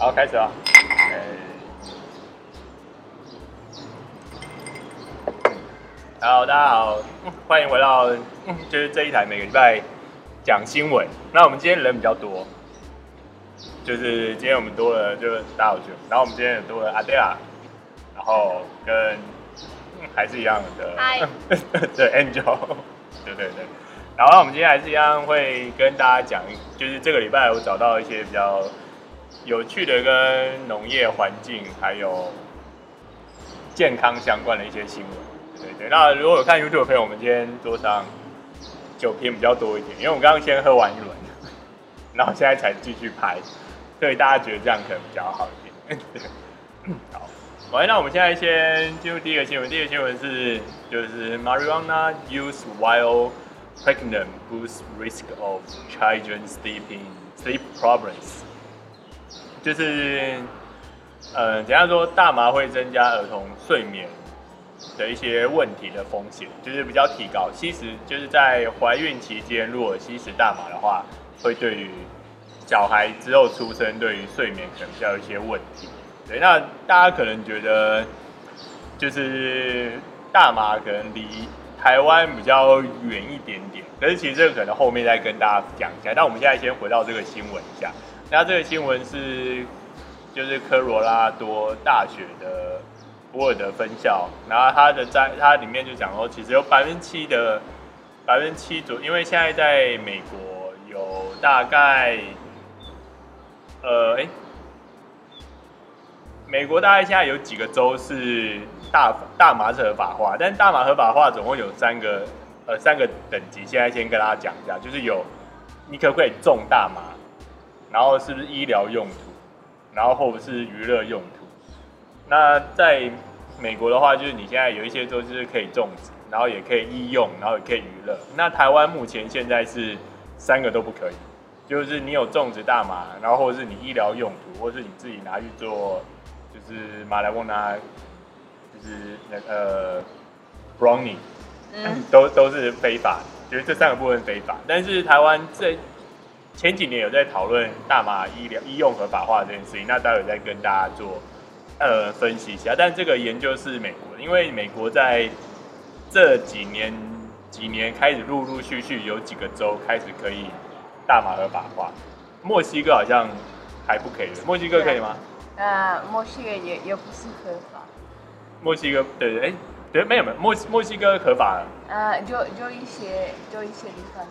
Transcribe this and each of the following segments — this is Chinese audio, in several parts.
好，开始啊！好，大家好，欢迎回到就是这一台每个礼拜讲新闻。那我们今天人比较多，就是今天我们多了就是大小然后我们今天也多了阿黛亚，然后跟还是一样的 对 Angel，对对对。然后我们今天还是一样会跟大家讲，就是这个礼拜我找到一些比较。有趣的跟农业环境还有健康相关的一些新闻，对对。那如果有看 YouTube 的朋友，我们今天桌上酒瓶比较多一点，因为我们刚刚先喝完一轮，然后现在才继续拍，所以大家觉得这样可能比较好一点。好，喂，那我们现在先进入第一个新闻。第一个新闻是，就是 Marijuana use while pregnant boosts risk of children sleeping sleep problems。就是，呃，怎样说大麻会增加儿童睡眠的一些问题的风险，就是比较提高。其实就是在怀孕期间，如果吸食大麻的话，会对于小孩之后出生，对于睡眠可能比较有一些问题。对，那大家可能觉得，就是大麻可能离台湾比较远一点点，可是其实这个可能后面再跟大家讲一下。那我们现在先回到这个新闻一下。那这个新闻是，就是科罗拉多大学的博尔德分校，然后它的在它里面就讲说，其实有百分之七的百分之七左，因为现在在美国有大概，呃，哎，美国大概现在有几个州是大大麻是合法化，但大麻合法化总共有三个，呃，三个等级，现在先跟大家讲一下，就是有你可不可以种大麻？然后是不是医疗用途？然后或者是娱乐用途？那在美国的话，就是你现在有一些州就是可以种植，然后也可以医用，然后也可以娱乐。那台湾目前现在是三个都不可以，就是你有种植大麻，然后或者是你医疗用途，或者是你自己拿去做，就是马来翁拿，就是那个呃，brownie，嗯，都都是非法，就是这三个部分非法。但是台湾这前几年有在讨论大麻医疗医用合法化这件事情，那待会再跟大家做呃分析一下。但这个研究是美国的，因为美国在这几年几年开始陆陆续续有几个州开始可以大麻合法化，墨西哥好像还不可以。墨西哥可以吗？呃，墨西哥也也不是合法。墨西哥对对哎对没有没有墨墨西哥合法了。呃，就就一些就一些地方。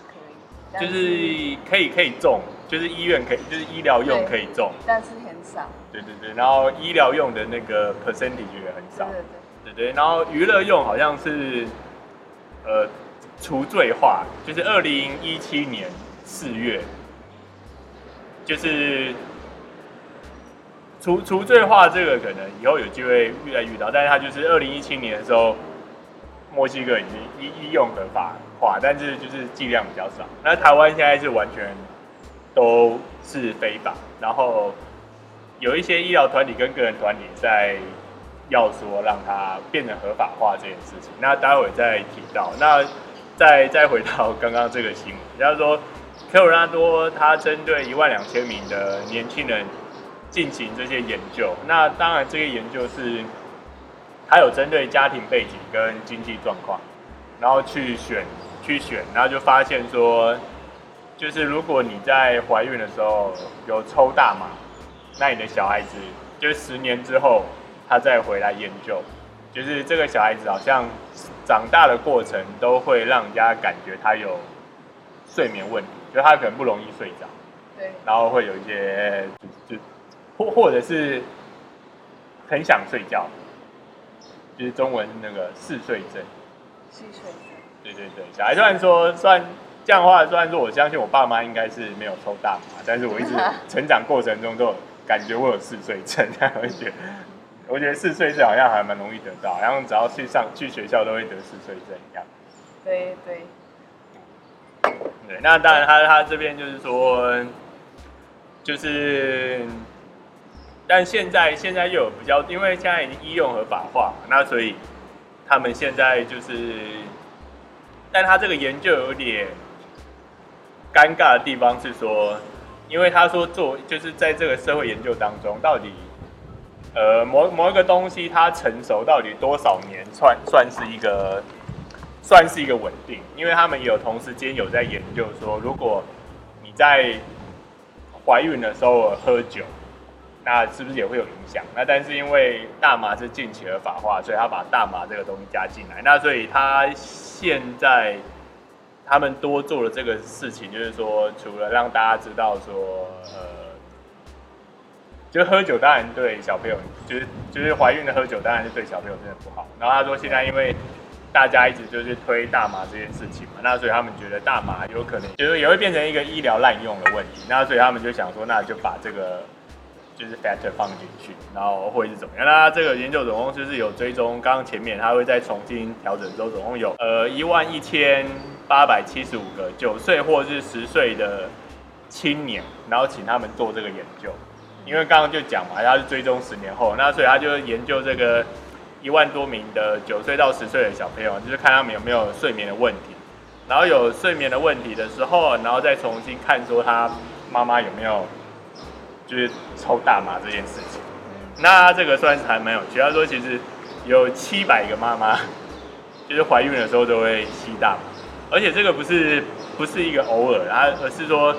就是可以可以种，就是医院可以，就是医疗用可以种，但是很少。对对对，然后医疗用的那个 percentage 也很少。对对对，对对，然后娱乐用好像是，呃，除罪化，就是二零一七年四月，就是除除罪化这个可能以后有机会遇来遇到，但是它就是二零一七年的时候。墨西哥已经医医用合法化，但是就是剂量比较少。那台湾现在是完全都是非法，然后有一些医疗团体跟个人团体在要说让它变成合法化这件事情。那待会再提到。那再再回到刚刚这个新闻，就是说科罗拉多他针对一万两千名的年轻人进行这些研究。那当然这个研究是。还有针对家庭背景跟经济状况，然后去选去选，然后就发现说，就是如果你在怀孕的时候有抽大麻，那你的小孩子就十年之后他再回来研究，就是这个小孩子好像长大的过程都会让人家感觉他有睡眠问题，就他可能不容易睡着，对，然后会有一些就或或者是很想睡觉。就是中文那个嗜睡症，嗜睡症，对对对，小孩虽然说算这样的话，虽然说我相信我爸妈应该是没有抽大麻，但是我一直 成长过程中都有感觉我有嗜睡症，这样我觉得，我觉得嗜睡症好像还蛮容易得到，然后只要去上去学校都会得嗜睡症一样。对对，对，那当然他他这边就是说，就是。但现在现在又有比较，因为现在已经医用合法化，那所以他们现在就是，但他这个研究有点尴尬的地方是说，因为他说做就是在这个社会研究当中，到底呃某某一个东西它成熟到底多少年算算是一个算是一个稳定？因为他们有同时间有在研究说，如果你在怀孕的时候喝酒。那是不是也会有影响？那但是因为大麻是近期合法化，所以他把大麻这个东西加进来。那所以他现在他们多做了这个事情，就是说，除了让大家知道说，呃，就喝酒当然对小朋友，就是就是怀孕的喝酒当然是对小朋友真的不好。然后他说现在因为大家一直就是推大麻这件事情嘛，那所以他们觉得大麻有可能就是也会变成一个医疗滥用的问题。那所以他们就想说，那就把这个。就是 factor 放进去，然后会是怎么样？那这个研究总共就是有追踪，刚刚前面他会再重新调整之后，总共有呃一万一千八百七十五个九岁或是十岁的青年，然后请他们做这个研究。因为刚刚就讲嘛，他是追踪十年后，那所以他就研究这个一万多名的九岁到十岁的小朋友，就是看他们有没有睡眠的问题。然后有睡眠的问题的时候，然后再重新看说他妈妈有没有。就是抽大麻这件事情，那这个算是还蛮有趣。他说，其实有七百个妈妈，就是怀孕的时候都会吸大麻，而且这个不是不是一个偶尔，他而是说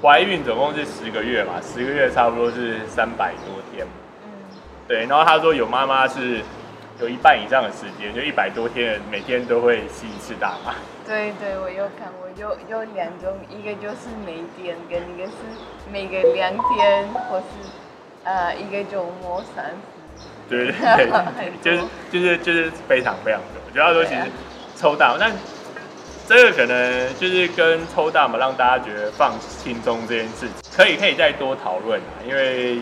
怀孕总共是十个月嘛，十个月差不多是三百多天。嗯，对。然后他说有妈妈是有一半以上的时间，就一百多天，每天都会吸一次大麻。对对，我有看过，有有两种，一个就是每天，跟一个是每个两天，或是呃一个周末三次。对对对，就是就是就是非常非常多。主要说其实抽大麻，但这个可能就是跟抽大麻让大家觉得放轻松这件事情，可以可以再多讨论啊，因为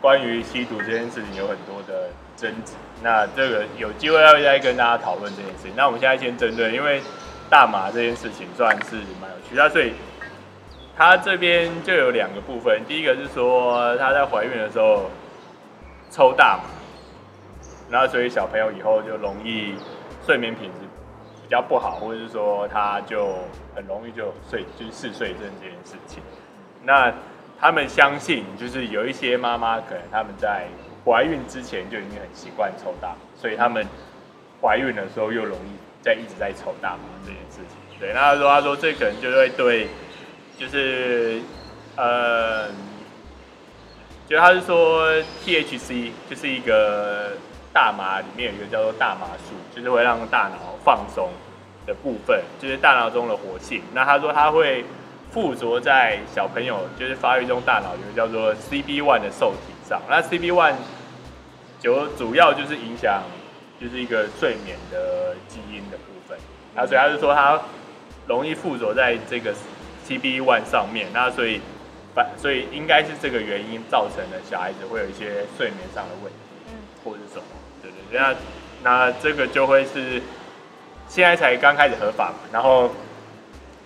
关于吸毒这件事情有很多的争执。那这个有机会要再跟大家讨论这件事情。那我们现在先针对，因为。大麻这件事情算是蛮有趣的，所以他这边就有两个部分。第一个是说他在怀孕的时候抽大麻，然后所以小朋友以后就容易睡眠品质比较不好，或者是说他就很容易就睡就是嗜睡症这件事情。那他们相信，就是有一些妈妈可能他们在怀孕之前就已经很习惯抽大麻，所以他们怀孕的时候又容易。在一直在抽大麻这件事情，对，那他说他说这可能就会对，就是，呃，就他是说 THC 就是一个大麻里面有一个叫做大麻素，就是会让大脑放松的部分，就是大脑中的活性。那他说他会附着在小朋友就是发育中大脑有一个叫做 CB1 的受体上，那 CB1 就主要就是影响。就是一个睡眠的基因的部分，那所以他是说它容易附着在这个 CB one 上面，那所以反所以应该是这个原因造成了小孩子会有一些睡眠上的问题，嗯。或者是什么，对对对，那那这个就会是现在才刚开始合法嘛，然后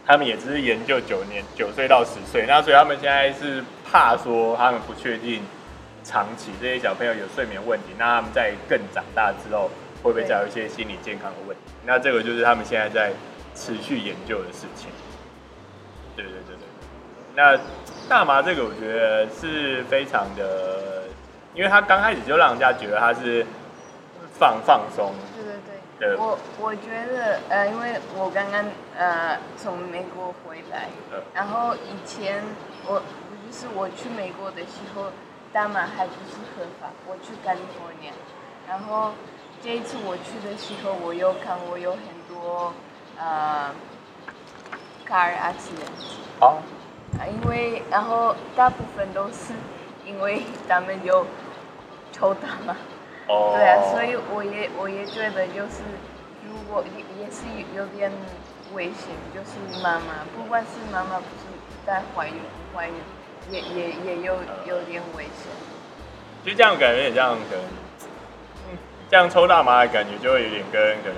他们也只是研究九年九岁到十岁，那所以他们现在是怕说他们不确定长期这些小朋友有睡眠问题，那他们在更长大之后。会不会再有一些心理健康的问题？那这个就是他们现在在持续研究的事情。对对对对。那大麻这个，我觉得是非常的，因为他刚开始就让人家觉得他是放放松。对对对。对我我觉得呃，因为我刚刚呃从美国回来，然后以前我就是我去美国的时候，大麻还不是合法，我去 California，然后。这一次我去的时候，我又看，我有很多呃 car accident。啊，因为然后大部分都是因为他们有抽大麻。哦。对啊，所以我也我也觉得就是如果也也是有点危险，就是妈妈不管是妈妈不是在怀孕不怀孕，也也也有有点危险。其实这样感觉也这样可能。这样抽大麻的感觉，就会有点跟可能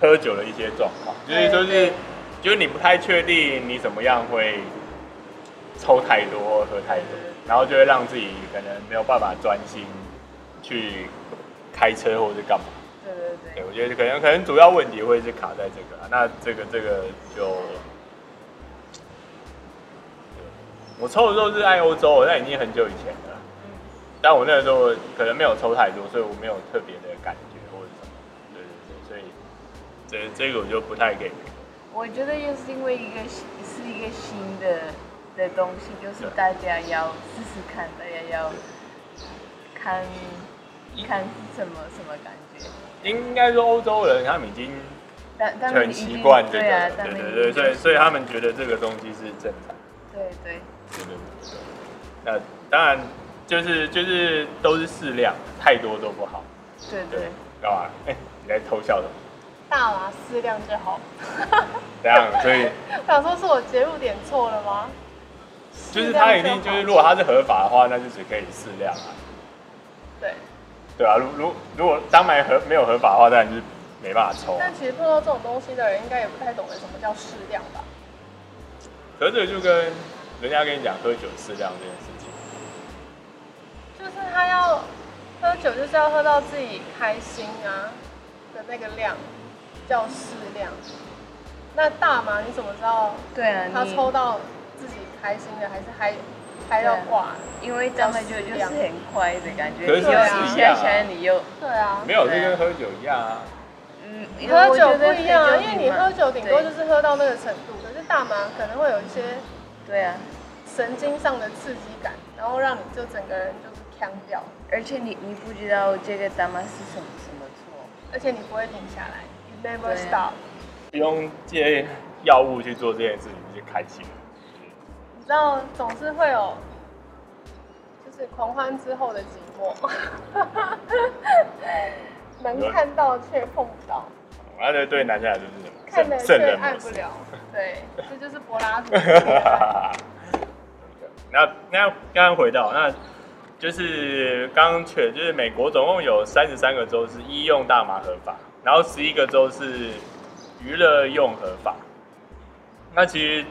喝酒的一些状况，就是说是，就是你不太确定你怎么样会抽太多、喝太多，然后就会让自己可能没有办法专心去开车或者干嘛。对对对。对，我觉得可能可能主要问题会是卡在这个，那这个这个就我抽的时候是爱欧洲，那已经很久以前了。嗯。但我那个时候可能没有抽太多，所以我没有特别的感觉或者什么。对对对，所以这这个我就不太给。我觉得又是因为一个是一个新的的东西，就是大家要试试看，大家要看看是什么什么感觉。应该说欧洲人他们已经很习惯这个，对对对，所以所以他们觉得这个东西是正常。对对。对对对。那当然就是就是都是适量，太多都不好。对对。干嘛？哎，你在偷笑的。大麻适量就好。这样，所以。想说是我切入点错了吗？就是他一定就是，如果他是合法的话，那就只可以适量啊。对。对啊，如如如果当买合没有合法的话，当然就是没办法抽。但其实碰到这种东西的人，应该也不太懂得什么叫适量吧？可是就跟人家跟你讲喝酒适量这件事情，就是他要喝酒，就是要喝到自己开心啊的那个量，叫适量。那大麻你怎么知道？对啊，他抽到自己开心的，还是嗨嗨到挂？因为大麻就就是很快的感觉，可是是一样啊。你又对啊，没有，就跟喝酒一样啊。嗯，喝酒不一样啊，因为你喝酒顶多就是喝到那个程度，可是大麻可能会有一些对啊神经上的刺激感，然后让你就整个人就是锵掉。而且你你不知道这个大麻是什么什么错，而且你不会停下来，you never stop。不用借药物去做这件事情，你就开心。你知道总是会有，就是狂欢之后的寂寞，能看到却碰不到。那对对男生来说是什么？看了却爱不了。对，这就是柏拉图。那那刚刚回到，那就是刚刚确，就是美国总共有三十三个州是医用大麻合法，然后十一个州是。娱乐用合法，那其实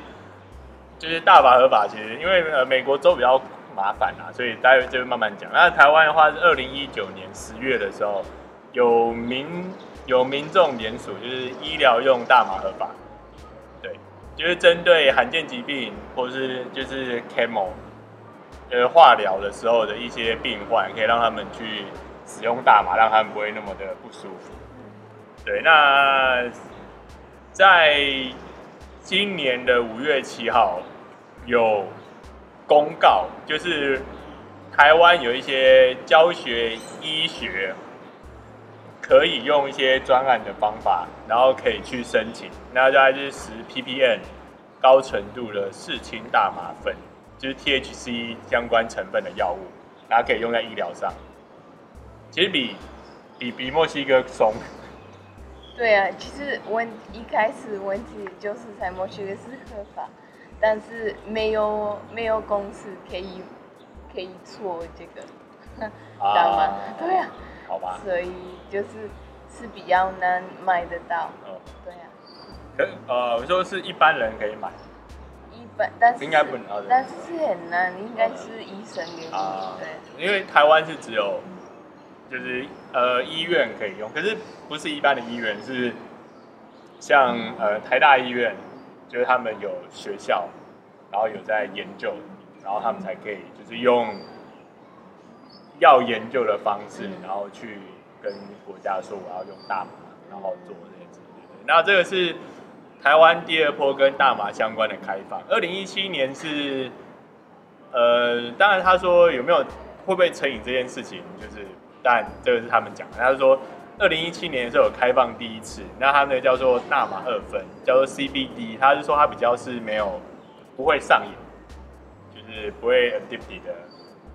就是大麻合法。其实因为呃美国州比较麻烦啊，所以待会就会慢慢讲。那台湾的话是二零一九年十月的时候，有民有民众联署，就是医疗用大麻合法。就是针对罕见疾病或是就是 chemo 呃化疗的时候的一些病患，可以让他们去使用大麻，让他们不会那么的不舒服。对，那。在今年的五月七号，有公告，就是台湾有一些教学医学可以用一些专案的方法，然后可以去申请，那大概就是十 ppm 高纯度的四氢大麻粉，就是 THC 相关成分的药物，然后可以用在医疗上，其实比比比墨西哥松。对啊，其实问一开始问题就是在墨西哥是合法，但是没有没有公司可以可以做这个，知道吗？对啊，好吧，所以就是是比较难买得到。嗯，对啊。可呃，我说是一般人可以买，一般但是应该不能，但是是很难，应该是医生给你。啊，对，因为台湾是只有。就是呃医院可以用，可是不是一般的医院，是像呃台大医院，就是他们有学校，然后有在研究，然后他们才可以就是用要研究的方式，然后去跟国家说我要用大麻，然后做这些事情。那这个是台湾第二波跟大麻相关的开放。二零一七年是呃，当然他说有没有会不会成瘾这件事情，就是。但这个是他们讲的，他是说，二零一七年的时候有开放第一次，那他那个叫做大麻二分，叫做 CBD，他是说它比较是没有不会上瘾，就是不会 addicted 的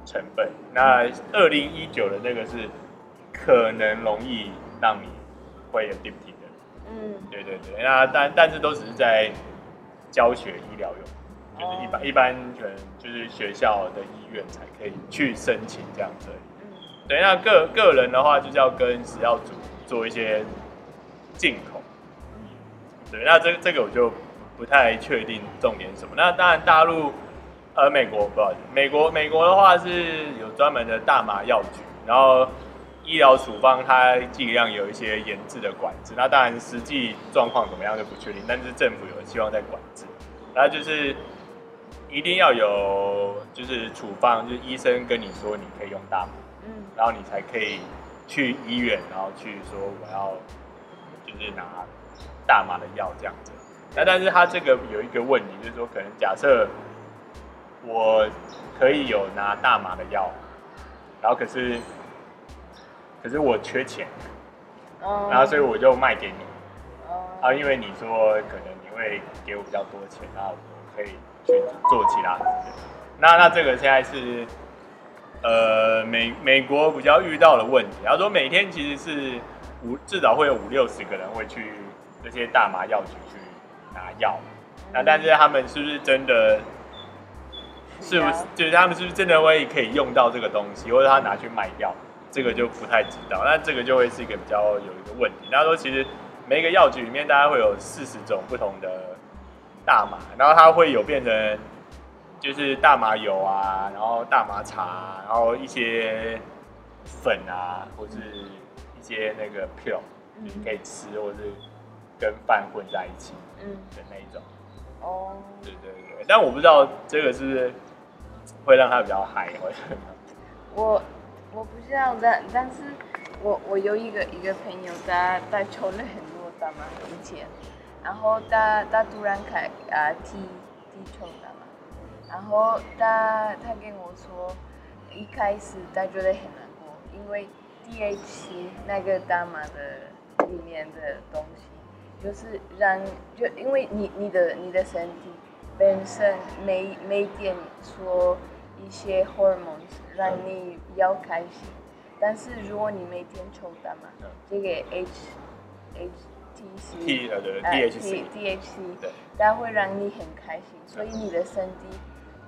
成本。那二零一九的那个是可能容易让你会 addicted 的，嗯，对对对。那但但是都只是在教学医疗用，就是一般、哦、一般可能就是学校的医院才可以去申请这样子。对，那个个人的话，就是要跟食药署做一些进口。对，那这这个我就不太确定重点是什么。那当然大陆，呃，美国不好意思，美国美国的话是有专门的大麻药局，然后医疗处方它尽量有一些严制的管制。那当然实际状况怎么样就不确定，但是政府有希望在管制。然后就是一定要有就是处方，就是医生跟你说你可以用大麻，嗯，然后你才可以去医院，然后去说我要就是拿大麻的药这样子。那但是他这个有一个问题，就是说可能假设我可以有拿大麻的药，然后可是可是我缺钱，然后所以我就卖给你，啊，因为你说可能你会给我比较多钱，然后我可以。去做其他事情，那那这个现在是，呃，美美国比较遇到的问题。他说每天其实是五至少会有五六十个人会去这些大麻药局去拿药，那但是他们是不是真的，是不是就是他们是不是真的会可以用到这个东西，或者他拿去卖掉，这个就不太知道。那这个就会是一个比较有一个问题。他说其实每一个药局里面大概会有四十种不同的。大麻，然后它会有变成，就是大麻油啊，然后大麻茶，然后一些粉啊，或是一些那个 pill，你可以吃，或是跟饭混在一起，嗯的那一种。哦、嗯。对对对，但我不知道这个是不是会让他比较嗨，或者我我不知道，但但是我我有一个一个朋友，他他抽了很多大麻以前。然后他他突然开啊提提抽大麻，然后他他跟我说，一开始他觉得很难过，因为 THC 那个大麻的里面的东西，就是让就因为你你的你的身体本身每每天说一些 hormones 让你比较开心，但是如果你每天抽大麻，这个 H H T 呃对，THC，THC，对，它会让你很开心，所以你的身体，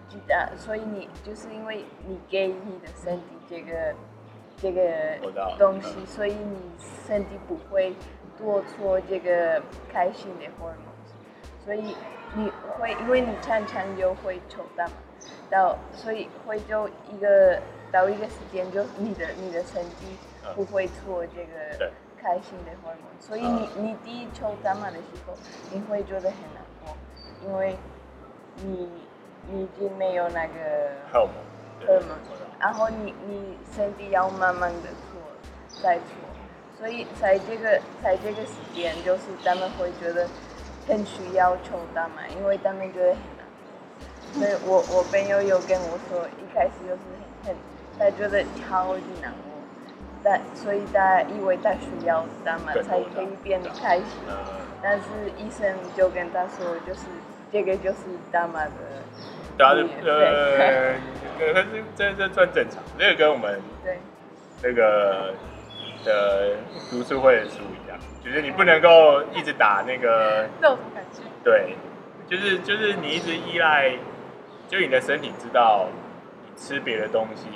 就啊，所以你就是因为你给你的身体这个这个东西，所以你身体不会多出这个开心的 hormones，，所以你会因为你常常就会抽大麻，到所以会就一个到一个时间就你的你的身体不会错这个。开心的荷尔蒙，所以你你第一抽大麻的时候，你会觉得很难过，因为你你已经没有那个荷尔蒙，然后你你身体要慢慢的错再错，所以在这个在这个时间，就是他们会觉得很需要抽大麻，因为他们觉得。所以我我朋友有跟我说，一开始就是很他觉得超级难过。但所以大家以为他需要大麻才可以变得开心，但是医生就跟他说，就是这个就是大麻的。对啊，呃，可是这这算正常，这个跟我们对那个的读书会的书一样，就是你不能够一直打那个。那种感觉。对，就是就是你一直依赖，就你的身体知道你吃别的东西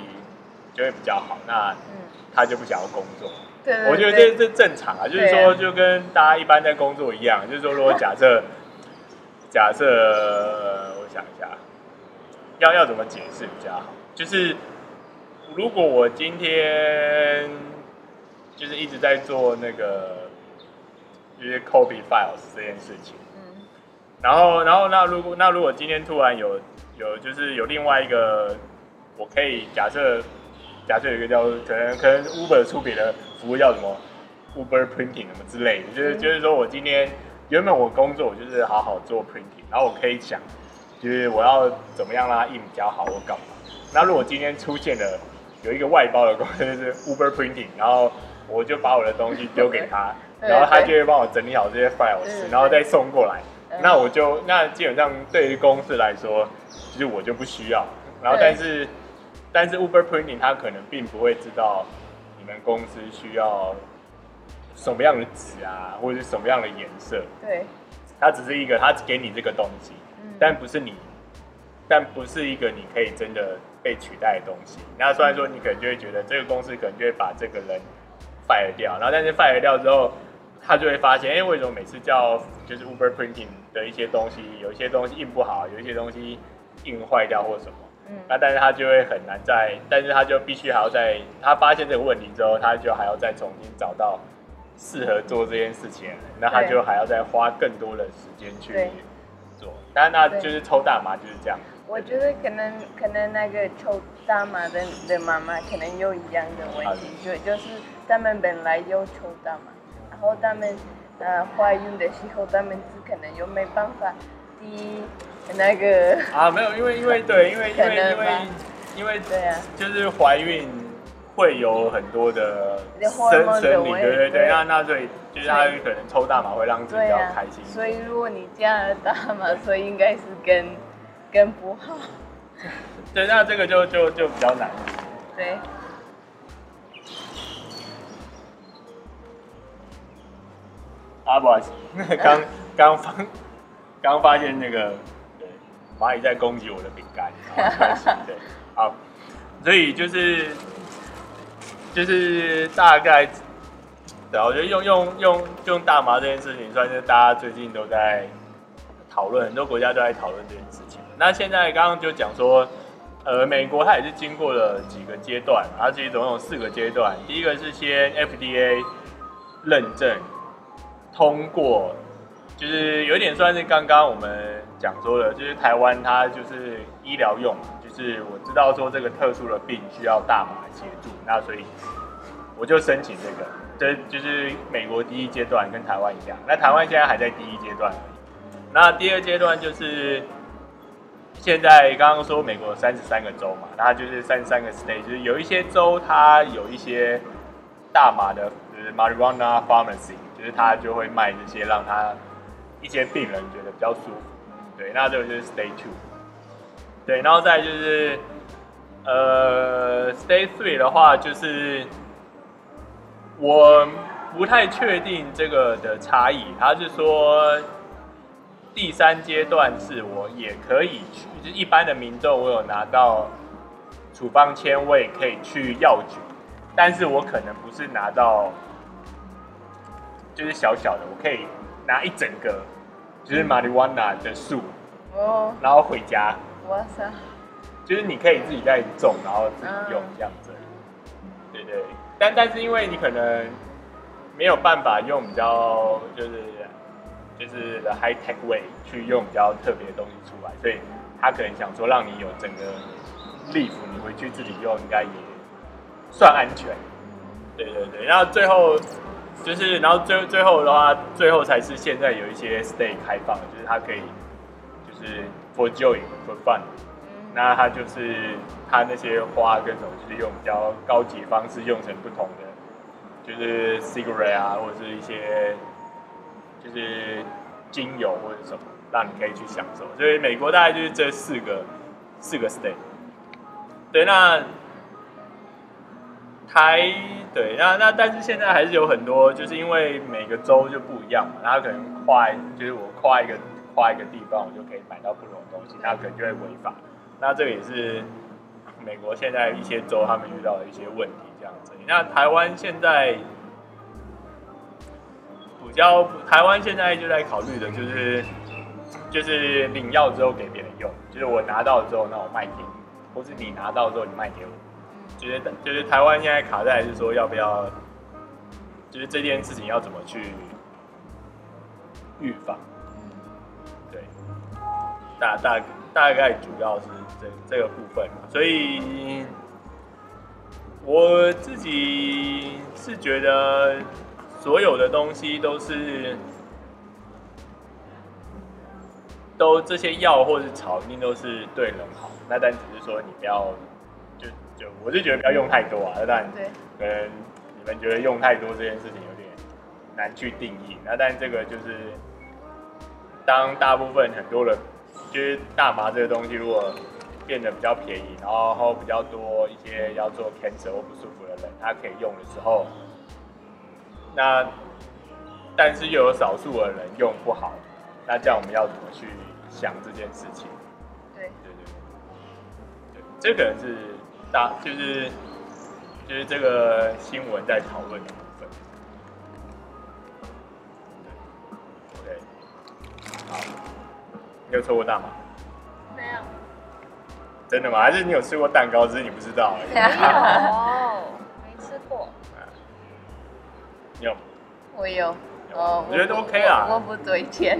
就会比较好，那。嗯他就不想要工作，对，对，对，我觉得这这正常啊，就是说就跟大家一般在工作一样，就是说如果假设 假设我想一下，要要怎么解释比较好？就是如果我今天就是一直在做那个就是 copy files 这件事情，嗯，然后然后那如果那如果今天突然有有就是有另外一个我可以假设。假设有一个叫可能可能 Uber 出别的服务叫什么 Uber Printing 什么之类的，就是就是说我今天原本我工作我就是好好做 printing，然后我可以想就是我要怎么样让它印比较好，我干嘛？那如果今天出现了有一个外包的公司就是 Uber Printing，然后我就把我的东西丢给他，然后他就会帮我整理好这些 files，然后再送过来。那我就那基本上对于公司来说，其实我就不需要。然后但是。但是 Uber Printing 它可能并不会知道你们公司需要什么样的纸啊，或者是什么样的颜色。对，它只是一个，它给你这个东西，嗯，但不是你，但不是一个你可以真的被取代的东西。那虽然说你可能就会觉得这个公司可能就会把这个人 fire 掉，然后但是 fire 掉之后，他就会发现，哎，为什么每次叫就是 Uber Printing 的一些东西，有一些东西印不好，有一些东西印坏掉或什么。嗯，那但是他就会很难再，但是他就必须还要在他发现这个问题之后，他就还要再重新找到适合做这件事情，那他就还要再花更多的时间去做。但是那就是抽大麻就是这样。我觉得可能可能那个抽大麻的的妈妈可能有一样的问题，就就是他们本来有抽大麻，然后他们呃怀孕的时候，他们可能又没办法滴那个啊，没有，因为因为对，因为因为因为因为 对啊，就是怀孕会有很多的生生理，对对对，那那所以就是他可能抽大麻会让自己比较开心，所以如果你加了大麻，所以应该是跟。跟不好，对，那这个就就就比较难。对。啊，不好意思，刚刚发刚发现那个对蚂蚁在攻击我的饼干，对，好，所以就是就是大概，对，我觉得用用用用大麻这件事情，算是大家最近都在讨论，很多国家都在讨论这件事情。那现在刚刚就讲说，呃，美国它也是经过了几个阶段，它其实总共有四个阶段。第一个是先 FDA 认证通过，就是有点算是刚刚我们讲说的，就是台湾它就是医疗用嘛，就是我知道说这个特殊的病需要大麻协助，那所以我就申请这个，这就是美国第一阶段跟台湾一样。那台湾现在还在第一阶段，那第二阶段就是。现在刚刚说美国三十三个州嘛，那就是三十三个 state，就是有一些州它有一些大麻的，就是 marijuana pharmacy，是他就会卖这些让他一些病人觉得比较舒服。对，那这个就是 state two。对，然后再就是呃 state three 的话，就是我不太确定这个的差异，他是说。第三阶段是我也可以去，就是一般的民众，我有拿到处方签，我也可以去药局，但是我可能不是拿到，就是小小的，我可以拿一整个，就是 marijuana 的树，哦，然后回家，哇塞，就是你可以自己在种，然后自己用这样子，对对，但但是因为你可能没有办法用比较就是。就是 the high tech way 去用比较特别的东西出来，所以他可能想说让你有整个 leaf，你回去自己用应该也算安全。对对对，然后最后就是，然后最最后的话，最后才是现在有一些 state 开放，就是它可以就是 for joy for fun，那它就是它那些花跟什么，就是用比较高级方式用成不同的，就是 cigarette 啊，或者是一些。就是精油或者什么，让你可以去享受。所以美国大概就是这四个四个 state。对，那台对，那那但是现在还是有很多，就是因为每个州就不一样嘛，然后可能跨，就是我跨一个跨一个地方，我就可以买到不同的东西，那可能就会违法。那这个也是美国现在一些州他们遇到的一些问题，这样子。那台湾现在。比较台湾现在就在考虑的就是，就是领药之后给别人用，就是我拿到之后，那我卖给你，或是你拿到之后你卖给我。就是就是台湾现在卡在是说要不要，就是这件事情要怎么去预防？对，大大大概主要是这这个部分，所以我自己是觉得。所有的东西都是，都这些药或是草，一定都是对人好。那但只是说你不要，就就我就觉得不要用太多啊。那当然，可能你们觉得用太多这件事情有点难去定义。那但这个就是，当大部分很多人，就是大麻这个东西如果变得比较便宜，然后比较多一些要做 cancer 或不舒服的人，他可以用的时候。那，但是又有少数的人用不好，那这样我们要怎么去想这件事情？对对对对，这个是大就是就是这个新闻在讨论的部分。对，OK，好，你有抽过大吗？没有。真的吗？还是你有吃过蛋糕，只是你不知道？没有。没吃过有，我，有哦，我觉得都 OK 啊。我不对钱，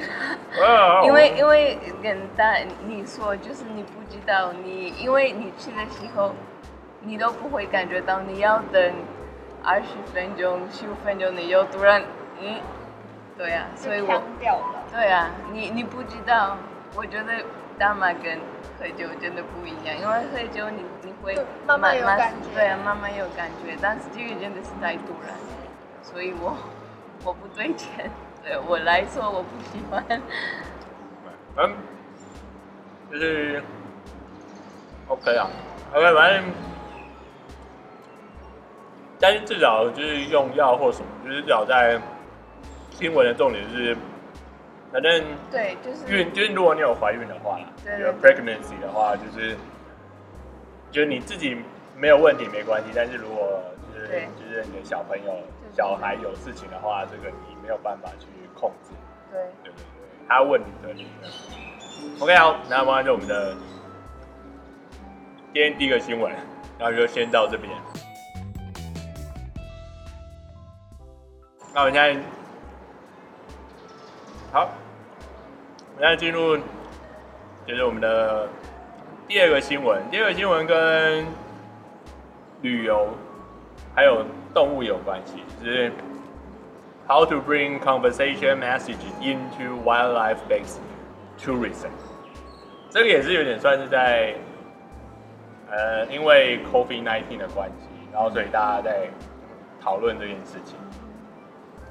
因为因为跟大你说，就是你不知道你，因为你去的时候，你都不会感觉到你要等二十分钟、十五分钟，你又突然嗯，对啊，所以我对啊，你你不知道，我觉得大麻跟喝酒真的不一样，因为喝酒你你会慢慢有感觉，对啊，慢慢有感觉，但是这个真的是太突然，所以我。我不对钱，对我来说我不喜欢。嗯，就是 OK 啊，OK，反正，但是至少就是用药或什么，就是至少在新闻的重点是，反正对，就是孕，就是如果你有怀孕的话，有 pregnancy 的话，就是就是你自己没有问题没关系，但是如果就是就是你的小朋友。小孩有事情的话，这个你没有办法去控制。对对对对，他问你的，你的。OK，好，那么就我们的今天第一个新闻，然后就先到这边。那我们现在好，我们现在进入就是我们的第二个新闻。第二个新闻跟旅游还有。动物有关系，就是 How to bring conversation messages into wildlife-based tourism。这个也是有点算是在，呃，因为 COVID-19 的关系，然后所以大家在讨论这件事情。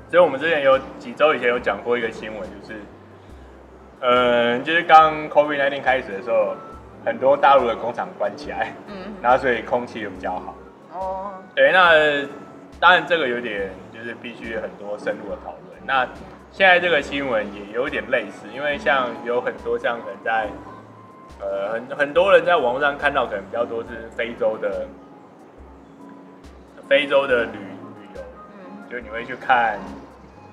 所以我们之前有几周以前有讲过一个新闻，就是，嗯、呃，就是刚 COVID-19 开始的时候，很多大陆的工厂关起来，嗯，然后所以空气就比较好。哦，对，那。当然，这个有点就是必须很多深入的讨论。那现在这个新闻也有点类似，因为像有很多像可能在呃很很多人在网络上看到，可能比较多是非洲的非洲的旅旅游，嗯，就你会去看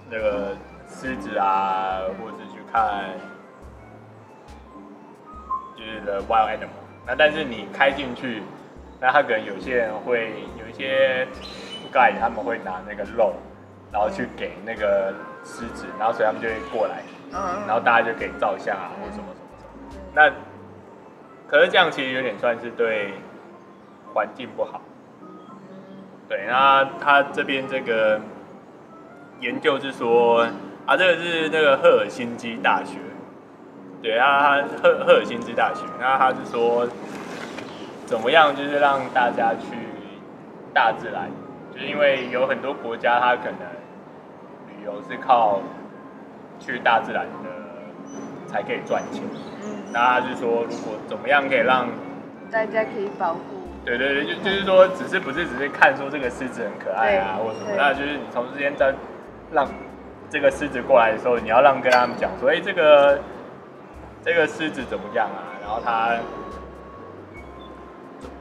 那个狮子啊，或者是去看就是 the wild animal。那但是你开进去，那他可能有些人会有一些。Guide 他们会拿那个肉，然后去给那个狮子，然后所以他们就会过来，然后大家就可以照相啊，或什么什么什么。那可是这样其实有点算是对环境不好。对，那他这边这个研究是说啊，这个是那个赫尔辛基大学，对啊，赫赫尔辛基大学，那他是说怎么样就是让大家去大自然。因为有很多国家，它可能旅游是靠去大自然的才可以赚钱。嗯，那他就说，如果怎么样可以让大家可以保护？对对对，就就是说，只是不是只是看说这个狮子很可爱啊，或什么？那就是你从之间在让这个狮子过来的时候，你要让跟他们讲说，哎，这个这个狮子怎么样啊？然后它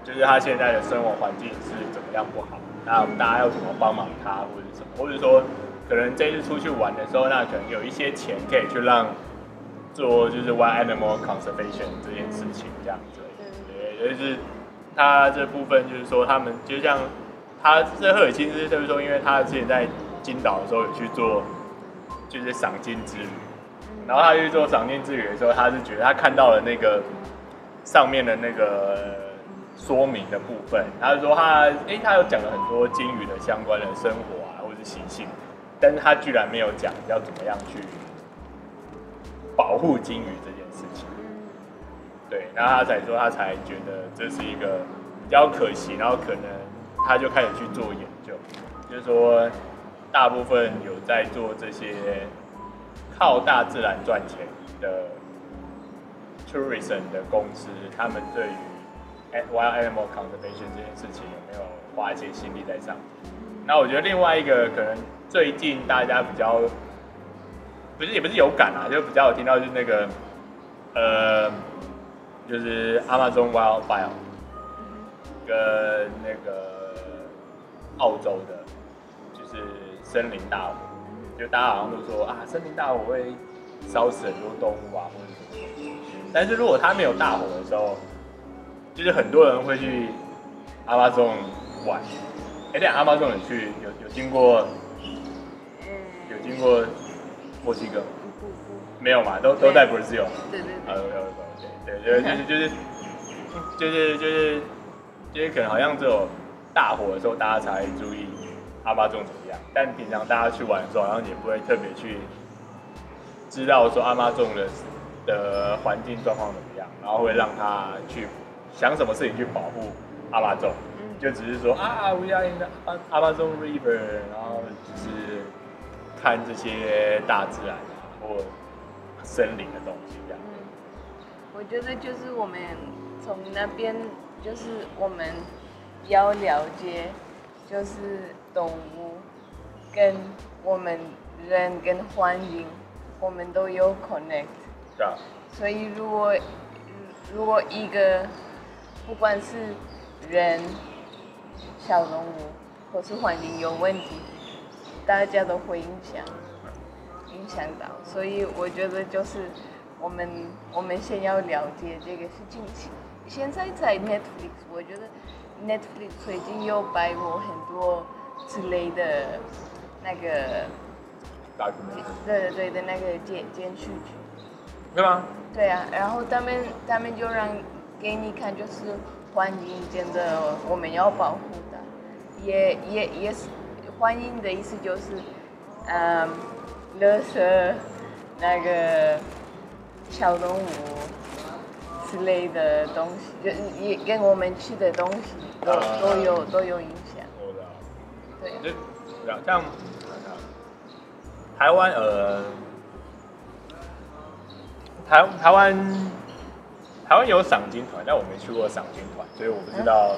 就是它现在的生活环境是怎么样不好？那我们大家要怎么帮忙他，或者什么，或者说，可能这次出去玩的时候，那可能有一些钱可以去让做就是 wild animal conservation 这件事情这样子。对，就是他这部分就是说，他们就像他这赫尔辛基就是说，因为他之前在金岛的时候有去做就是赏金之旅，然后他去做赏金之旅的时候，他是觉得他看到了那个上面的那个。说明的部分，他就说他，诶、欸，他有讲了很多鲸鱼的相关的生活啊，或者是习性，但是他居然没有讲要怎么样去保护鲸鱼这件事情。对，然后他才说，他才觉得这是一个比较可惜，然后可能他就开始去做研究，就是说，大部分有在做这些靠大自然赚钱的 tourism 的公司，他们对于 Wild animal conservation 这件事情有没有花一些心力在上面？那我觉得另外一个可能最近大家比较不是也不是有感啊，就比较有听到就是那个呃，就是 Amazon wildfire 跟那个澳洲的，就是森林大火，就大家好像都说啊，森林大火会烧死很多动物啊，或者什么，但是如果它没有大火的时候。就是很多人会去阿妈中玩，哎，对，阿妈中你去有有经过，有经过墨西哥？没有嘛，都都在 Brazil。对对对。呃，对对对，就是就是就是就是就是可能好像只有大火的时候，大家才注意阿妈种怎么样，但平常大家去玩的时候，好像也不会特别去知道说阿妈种的的环境状况怎么样，然后会让他去想什么事情去保护阿拉种。就只是说啊，We are in the Amazon River，然后就是看这些大自然啊或森林的东西这样。嗯，我觉得就是我们从那边，就是我们要了解，就是动物跟我们人跟环境，我们都有 connect。对啊。所以如果如果一个不管是人，小动物或是环境有问题，大家都会影响，影响到。所以我觉得就是我们我们先要了解这个事情。现在在 Netflix，我觉得 Netflix 最近又拍过很多之类的那个，对对对的那个电电视剧。对吗？对啊，然后他们他们就让给你看，就是环境真的我们要保护的。也也也是欢迎的意思就是，嗯，垃圾那个小动物之类的东西，就也跟我们吃的东西都、uh, 都有都有影响。对。就像台湾呃，台台湾台湾有赏金团，但我没去过赏金团，所以我不知道。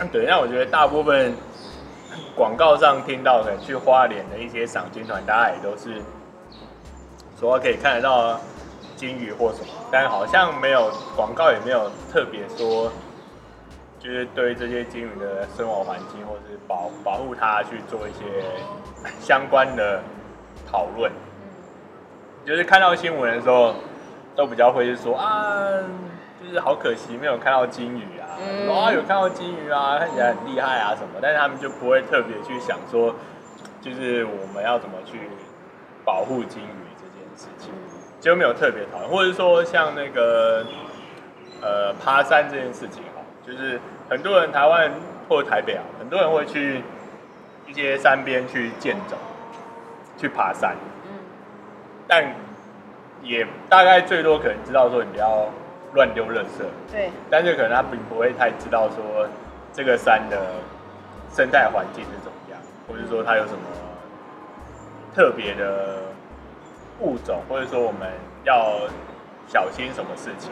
嗯、对，那我觉得大部分。广告上听到的去花莲的一些赏金团，大家也都是说可以看得到金鱼或什么，但好像没有广告也没有特别说，就是对这些金鱼的生活环境或是保保护它去做一些相关的讨论。就是看到新闻的时候，都比较会是说啊，就是好可惜没有看到金鱼啊。哇、哦，有看到金鱼啊，看起来很厉害啊什么，但是他们就不会特别去想说，就是我们要怎么去保护金鱼这件事情，就没有特别讨论，或者说像那个呃爬山这件事情哈，就是很多人台湾或者台北啊，很多人会去一些山边去健走，去爬山，但也大概最多可能知道说你不要。乱丢垃圾，对，但是可能他并不会太知道说这个山的生态环境是怎么样，或者说它有什么特别的物种，或者说我们要小心什么事情。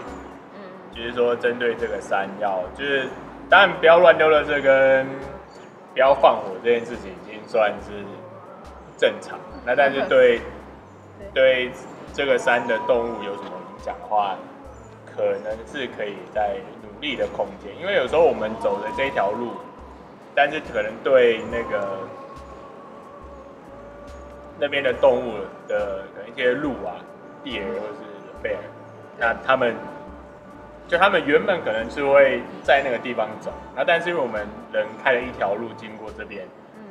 嗯，就是说针对这个山要，就是当然不要乱丢垃圾跟不要放火这件事情已经算是正常，那但是对。对这个山的动物有什么影响的话，可能是可以在努力的空间，因为有时候我们走的这条路，但是可能对那个那边的动物的可能一些鹿啊、deer 或者是 bear，那他们就他们原本可能是会在那个地方走，那但是因为我们人开了一条路经过这边，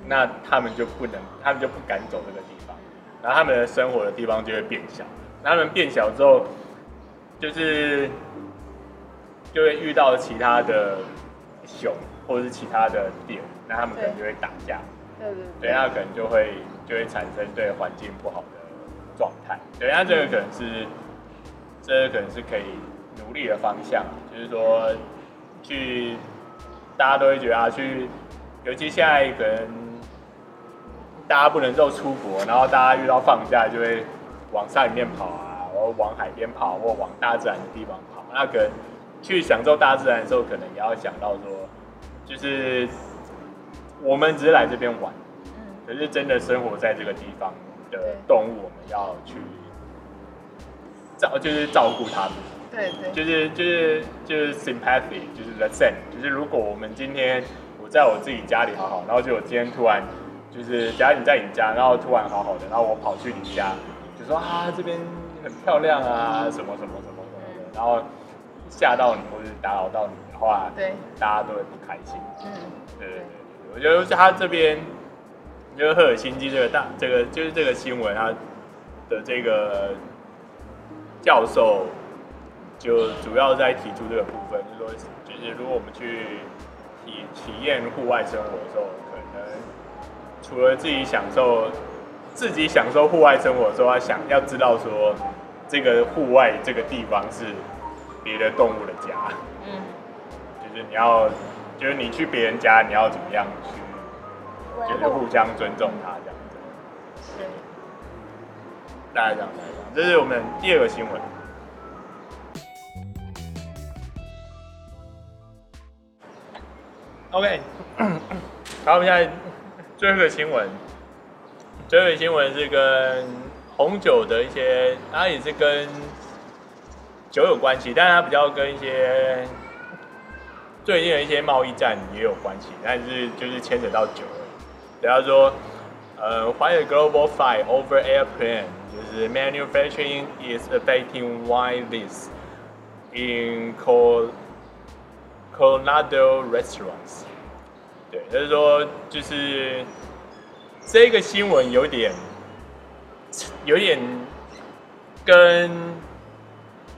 那他们就不能，他们就不敢走这个地方，然后他们的生活的地方就会变小，那他们变小之后。就是就会遇到其他的熊，或者是其他的点，那他们可能就会打架，对对对，那可能就会就会产生对环境不好的状态，对，那这个可能是，这个可能是可以努力的方向，就是说去大家都会觉得啊，去，尤其现在可能大家不能够出国，然后大家遇到放假就会往山里面跑啊。往海边跑，或往大自然的地方跑，那可能去享受大自然的时候，可能也要想到说，就是我们只是来这边玩，可是真的生活在这个地方的动物，我们要去照，就是照顾他们。对对，就是就是就是 sympathy，就是 the same，就是如果我们今天我在我自己家里好好，然后就我今天突然就是，假如你在你家，然后突然好好的，然后我跑去你家，就说啊这边。很漂亮啊，什么什么什么什么的，然后吓到你或者打扰到你的话，对，大家都会不开心。嗯，对对对，我觉得他这边，就是赫尔辛基这个大，这个就是这个新闻，他的这个教授就主要在提出这个部分，就是说，就是如果我们去体体验户外生活的时候，可能除了自己享受自己享受户外生活的时候，要想要知道说，这个户外这个地方是别的动物的家，嗯，就是你要，就是你去别人家，你要怎么样去，就是互相尊重他这样子，是，大概这样，大概这样，这是我们第二个新闻。OK，好，我们现在最后一个新闻，最后新闻是跟红酒的一些，它也是跟酒有关系，但是它比较跟一些最近的一些贸易战也有关系，但是就是牵扯到酒而已。比方说，呃，Why a global fight over airplane，就是 manufacturing is affecting wines in Co- Colorado Restaurants，对，就是说，就是这个新闻有点，有点跟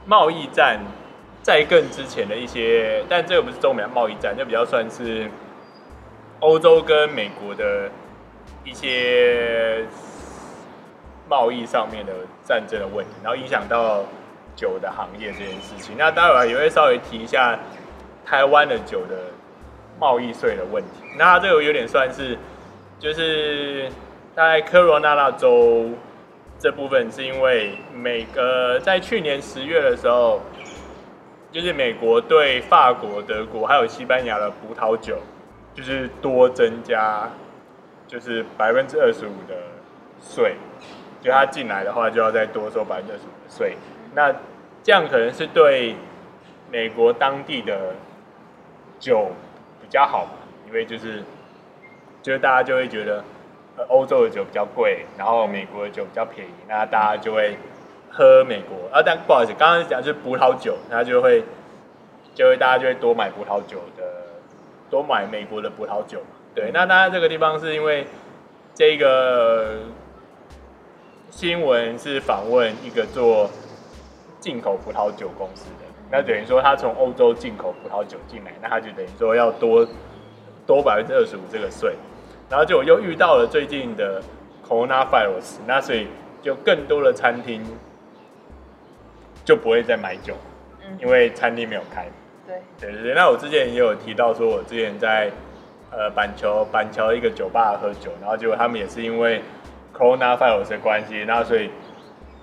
贸易战在更之前的一些，但这个不是中美贸易战，就比较算是欧洲跟美国的一些贸易上面的战争的问题，然后影响到酒的行业这件事情。那待会也会稍微提一下。台湾的酒的贸易税的问题，那这个有点算是，就是在科罗拉州这部分，是因为每个在去年十月的时候，就是美国对法国、德国还有西班牙的葡萄酒，就是多增加，就是百分之二十五的税，就它进来的话就要再多收百分之二十五的税，那这样可能是对美国当地的。酒比较好嘛，因为就是，就是大家就会觉得，呃，欧洲的酒比较贵，然后美国的酒比较便宜，那大家就会喝美国。啊，但不好意思，刚刚讲是葡萄酒，那就会，就会大家就会多买葡萄酒的，多买美国的葡萄酒。对，那当然这个地方是因为这个新闻是访问一个做进口葡萄酒公司的。那等于说，他从欧洲进口葡萄酒进来，那他就等于说要多多百分之二十五这个税，然后就又遇到了最近的 coronavirus，那所以就更多的餐厅就不会再买酒，因为餐厅没有开。对对对对。那我之前也有提到说，我之前在呃板桥板桥一个酒吧喝酒，然后结果他们也是因为 coronavirus 的关系，那所以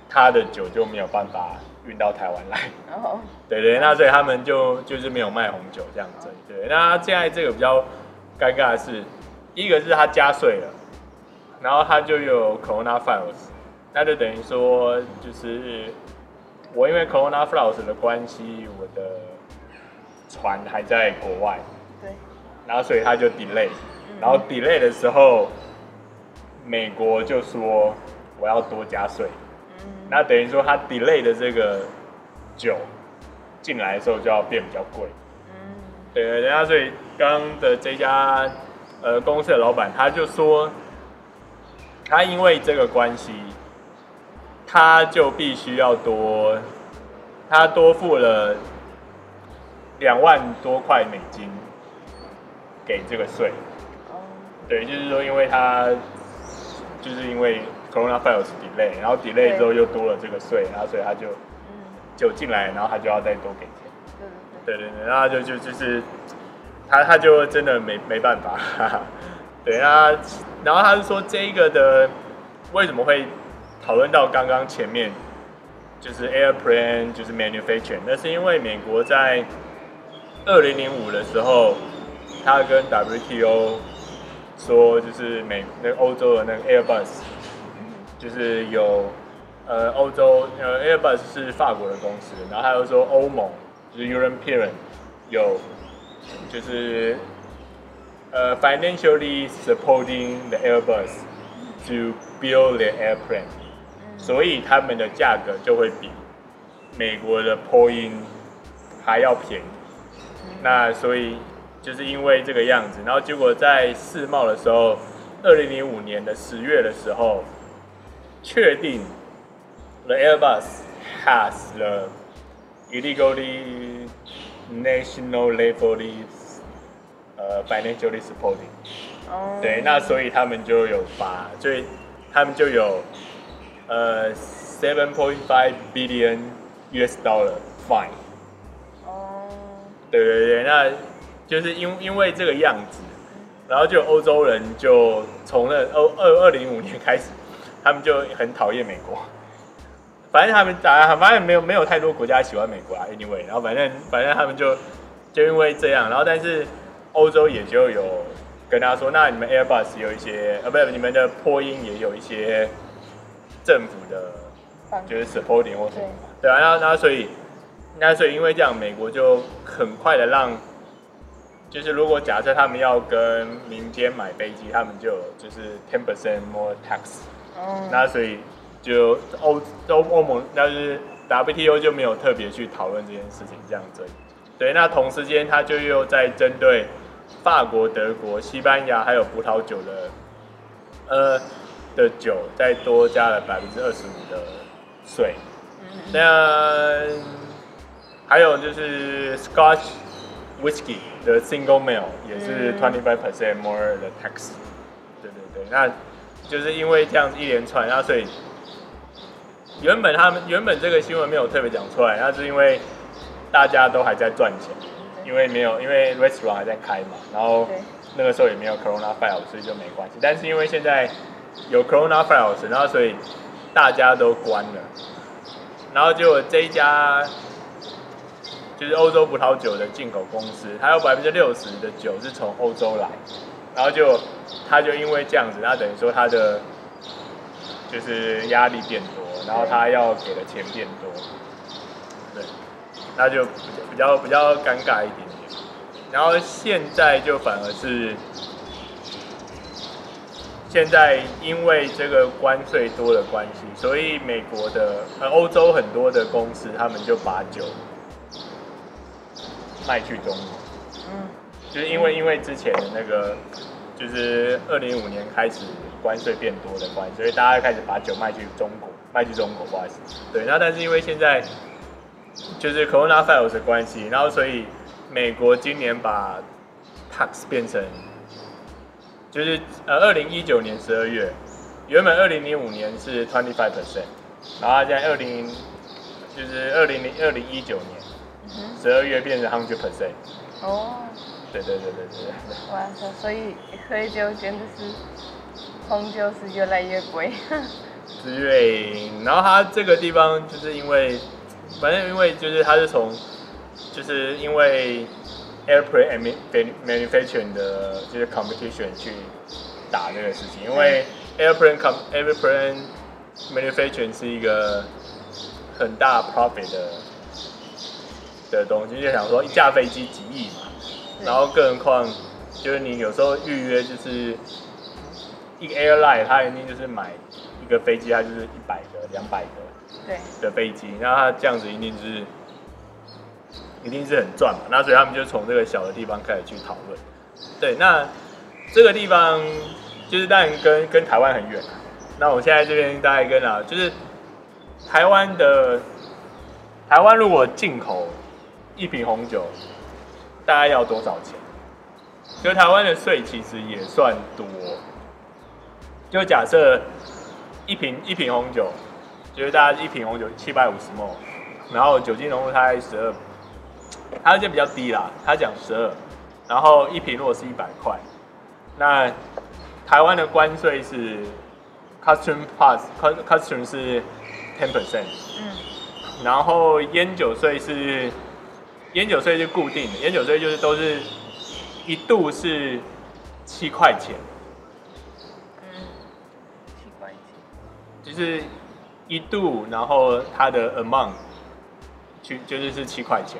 他的酒就没有办法。运到台湾来，哦，对对，那所以他们就就是没有卖红酒这样子，对。那现在这个比较尴尬的是，一个是他加税了，然后他就有 coronavirus，那就等于说就是我因为 coronavirus 的关系，我的船还在国外，对，然后所以他就 delay，然后 delay 的时候，美国就说我要多加税。那等于说，他 delay 的这个酒进来的时候就要变比较贵。嗯，对，人家所以刚刚的这家呃公司的老板他就说，他因为这个关系，他就必须要多，他多付了两万多块美金给这个税。哦，对，就是说，因为他就是因为。Coronavirus delay，然后 delay 之后又多了这个税，然后所以他就就进来，然后他就要再多给钱。对对对，然后就就就是他他就真的没没办法，哈哈，对啊，然后他是说这个的为什么会讨论到刚刚前面就是 airplane 就是 manufacturing，那是因为美国在二零零五的时候，他跟 WTO 说就是美那个欧洲的那个 Airbus。就是有，呃，欧洲呃，Airbus 是法国的公司，然后他又说欧盟就是 European 有，就是呃，financially supporting the Airbus to build the airplane，所以他们的价格就会比美国的波音还要便宜。那所以就是因为这个样子，然后结果在世贸的时候，二零零五年的十月的时候。确定 the Airbus has the illegally national level 呃 financially supporting。哦。对，那所以他们就有把，所以他们就有呃 seven point five billion US dollar fine。哦。对对对，那就是因因为这个样子，然后就欧洲人就从那欧二二零五年开始，他们就很讨厌美国。反正他们打，反正没有没有太多国家喜欢美国啊，anyway，然后反正反正他们就就因为这样，然后但是欧洲也就有跟他说，那你们 Airbus 有一些，呃，不是你们的波音也有一些政府的，就是 supporting 或什么，对。啊，然后然后所以那所以因为这样，美国就很快的让，就是如果假设他们要跟民间买飞机，他们就就是 ten percent more tax，嗯，那所以。就欧欧欧盟，但是 WTO 就没有特别去讨论这件事情，这样子。对，那同时间他就又在针对法国、德国、西班牙还有葡萄酒的，呃的酒，再多加了百分之二十五的税。那还有就是 Scotch Whisky 的 Single Malt 也是 twenty five percent more 的 tax。对对对，那就是因为这样子一连串，那所以。原本他们原本这个新闻没有特别讲出来，那是因为大家都还在赚钱，因为没有因为 restaurant 还在开嘛，然后那个时候也没有 coronavirus，所以就没关系。但是因为现在有 coronavirus，然后所以大家都关了，然后就这一家就是欧洲葡萄酒的进口公司，它有百分之六十的酒是从欧洲来，然后就他就因为这样子，那等于说他的就是压力变多。然后他要给的钱变多，对，那就比较比较尴尬一点点。然后现在就反而是，现在因为这个关税多的关系，所以美国的呃欧洲很多的公司，他们就把酒卖去中国。嗯，就是因为因为之前的那个，就是二零一五年开始关税变多的关系，所以大家开始把酒卖去中国。卖去中国，不好意思。对，那但是因为现在就是 coronavirus 的关系，然后所以美国今年把 tax 变成，就是呃二零一九年十二月，原本二零零五年是 twenty five percent，然后现在二零就是二零零二零一九年十二月变成 hundred percent。哦。对对对对对。哇塞，所以喝酒真的是红酒是越来越贵。对，然后它这个地方就是因为，反正因为就是它是从，就是因为 airplane manufacturing 的就是 competition 去打这个事情，因为 airplane com airplane manufacturing 是一个很大 profit 的的东西，就想说一架飞机几亿嘛，然后更何况就是你有时候预约就是一个 airline，他一定就是买。一个飞机它就是一百个、两百个对的飞机，那它这样子一定是一定是很赚嘛，那所以他们就从这个小的地方开始去讨论。对，那这个地方就是当然跟跟台湾很远。那我现在这边大概跟啊，就是台湾的台湾如果进口一瓶红酒，大概要多少钱？就台湾的税其实也算多，就假设。一瓶一瓶红酒，就是大家一瓶红酒七百五十 ml，然后酒精浓度大概十二，它就比较低啦，他讲十二，然后一瓶如果是一百块，那台湾的关税是 custom plus custom 是 ten percent，嗯，然后烟酒税是烟酒税是固定的，烟酒税就是都是一度是七块钱。就是一度，然后它的 amount 去就是是七块钱，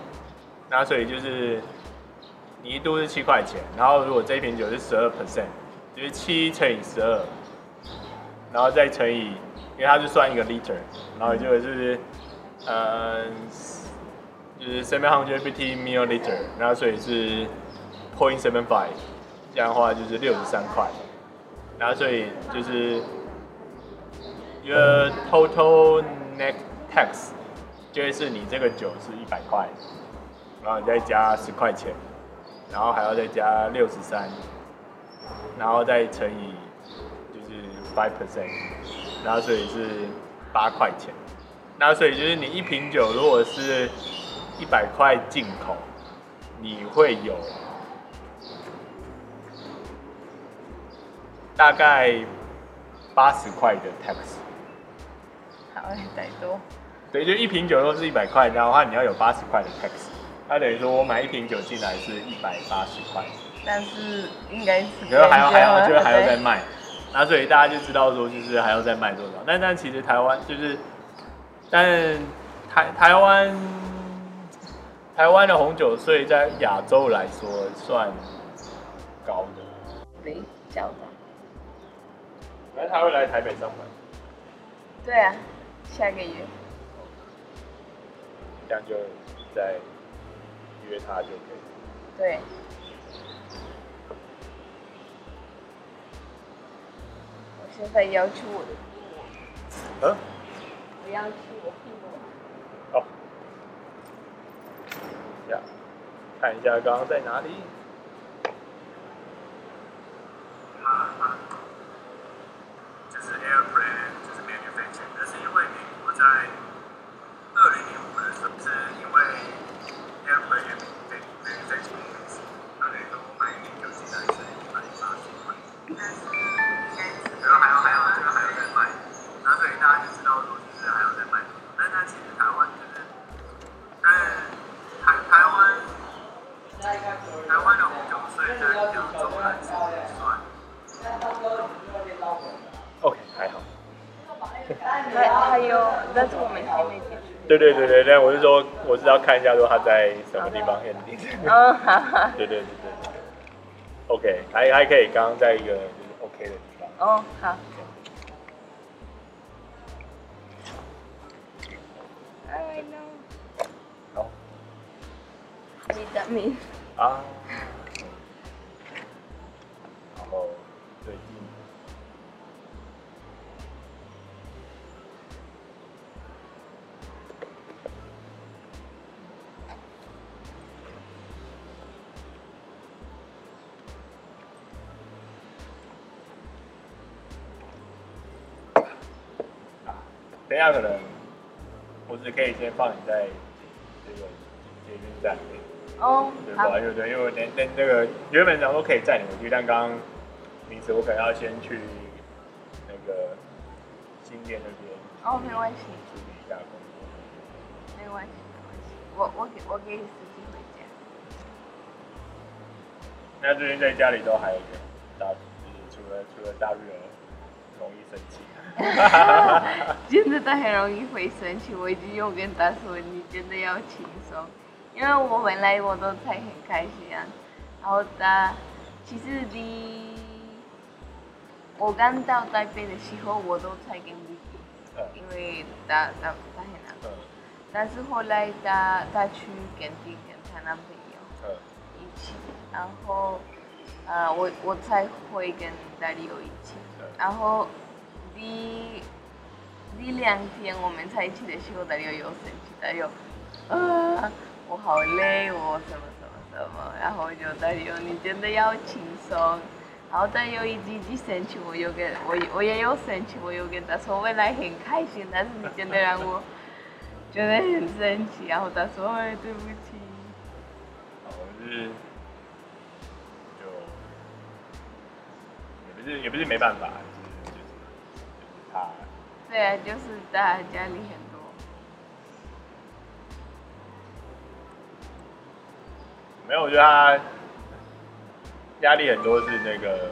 那所以就是你一度是七块钱，然后如果这一瓶酒是十二 percent，就是七乘以十二，然后再乘以，因为它是算一个 liter，然后就是呃就是 seven hundred fifty milliliter，然后所以是 point seven five，这样的话就是六十三块，然后所以就是。一个 total net tax，就是你这个酒是一百块，然后你再加十块钱，然后还要再加六十三，然后再乘以就是 five percent，然后所以是八块钱。那所以就是你一瓶酒如果是一百块进口，你会有大概八十块的 tax。好，太多。对，就一瓶酒都是一百块，然后的话你要有八十块的 tax。它等于说我买一瓶酒进来是一百八十块。但是应该是。然后还要还要就是还要再卖，那所以大家就知道说就是还要再卖多少。但但其实台湾就是。但台台湾台湾的红酒税在亚洲来说算高的，比较高。那他会来台北上班？对啊，下个月。这样就再约他就可以。对。我现在要求我的。嗯？不要去我屁股。好，呀，看一下刚刚在哪里。对对对对，但我是说，我是要看一下说他在什么地方 ending。对对对对。OK，还还可以，刚刚在一个就是 OK 的地方。哦，好。等一下可能我只可以先放你在这个捷运站里。哦，对，不好意思，对，因为那那那个原本想说可以载你回去，但刚刚临时我可能要先去那个新店那边。哦，没关系。处理一下工作。没关系，没关系。我我给我给你。那最近在家里都还有点大，就是除了除了大瑞儿容易生气。真的他很容易会生气，我已经有跟他说，你真的要轻松。因为我回来我都才很开心啊，然后他其实离我刚到台北的时候我都才跟弟弟，因为他他他很难。过，但是后来他他去跟弟跟他男朋友一起，然后呃我我才会跟大力友一起，然后第一两天我们在一起的时候大力友又生气，大力友呃。我好累，我什么什么什么，然后就他又你真的要轻松，然后他有一几句生气，我又跟我我也有生气，我又跟他说未来很开心，但是你真的让我觉得很生气，然后他说哎对不起。好，就是就也不是也不是没办法，对啊，就是在家里很多。没有，我觉得他压力很多，是那个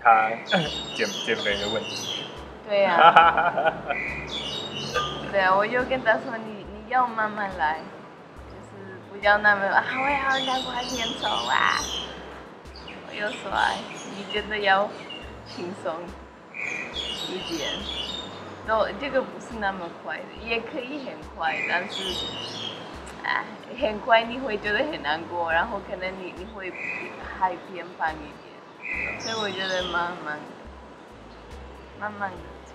他减减肥的问题。对呀、啊。对啊，我就跟他说，你你要慢慢来，就是不要那么啊，我要两块钱走啊。我又说，你真的要轻松一点，都这个不是那么快的，也可以很快，但是。啊，很快你会觉得很难过，然后可能你你会还偏胖一点，所以我觉得慢慢慢慢的做。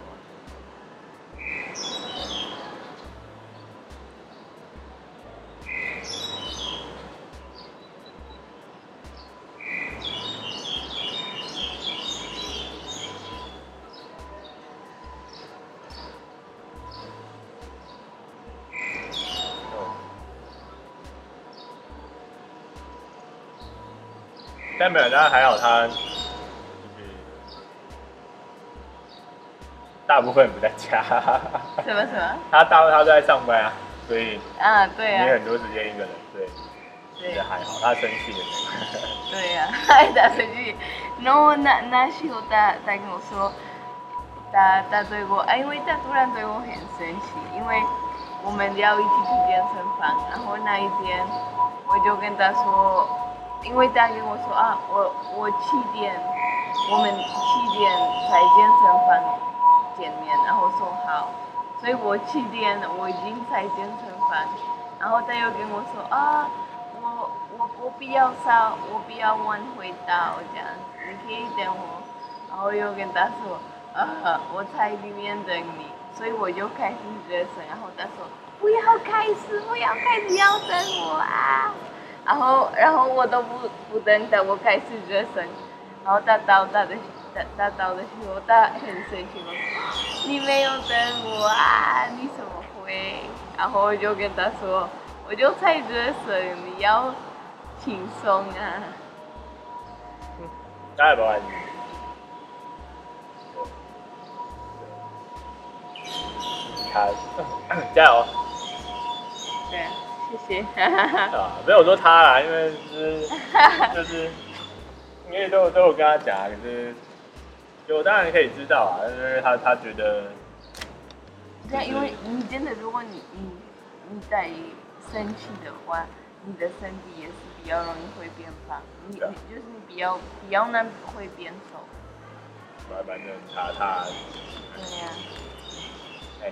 但没有，但还好他就是大部分不在家。什么什么？他大他都在上班啊，所以啊，对啊，你很多时间一个人，对，对，也还好。他生气的。对呀、啊，他生气。然后那那时候他他跟我说，他他对我，因为他突然对我很生气，因为我们要一起去健身房，然后那一天我就跟他说。因为他跟我说啊，我我七点，我们七点在健身房见面，然后说好，所以我七点我已经在健身房，然后他又跟我说啊，我我我比较少，我比较晚回到这样，你可以等我，然后又跟他说啊，我在里面等你，所以我就开始热身，然后他说不要开始，不要开始要等我啊。然后，然后我都不不等他，我开始热身。然后他到他的他他到的时候，他很生气嘛，你没有等我啊？你怎么会？然后我就跟他说，我就在热身，你要轻松啊。嗯，加油！好加油！对。谢谢。啊，没有说他啦，因为就是就是，因为都都有跟他讲，可是，就我当然可以知道啊，因为他他觉得，对，因为你真的，如果你你你在生气的话，你的身体也是比较容易会变胖，你你就是你比较比较难会变瘦。反正他他。对呀。哎。